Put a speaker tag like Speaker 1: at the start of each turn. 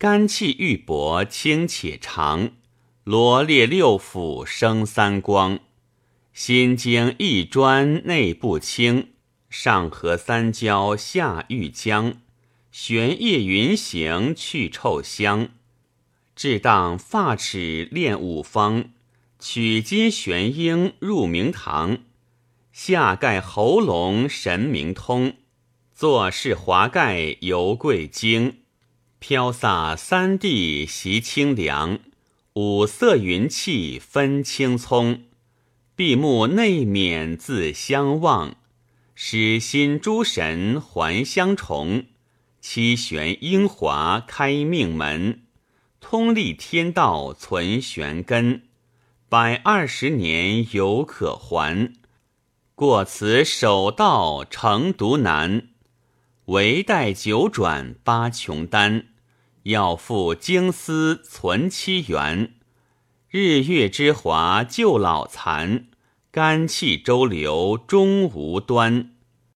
Speaker 1: 肝气郁薄，清且长，罗列六腑生三光，心经一专内不清，上合三焦下郁浆，玄液云行去臭香，至当发齿练五方，取金玄英入明堂，下盖喉咙神明通。坐视华盖游贵经，飘洒三地习清凉。五色云气分青葱，闭目内冕自相望。使心诸神还相重，七玄英华开命门，通历天道存玄根。百二十年犹可还，过此首道成独难。唯待九转八穷丹，要复经思存七元。日月之华救老残，肝气周流终无端。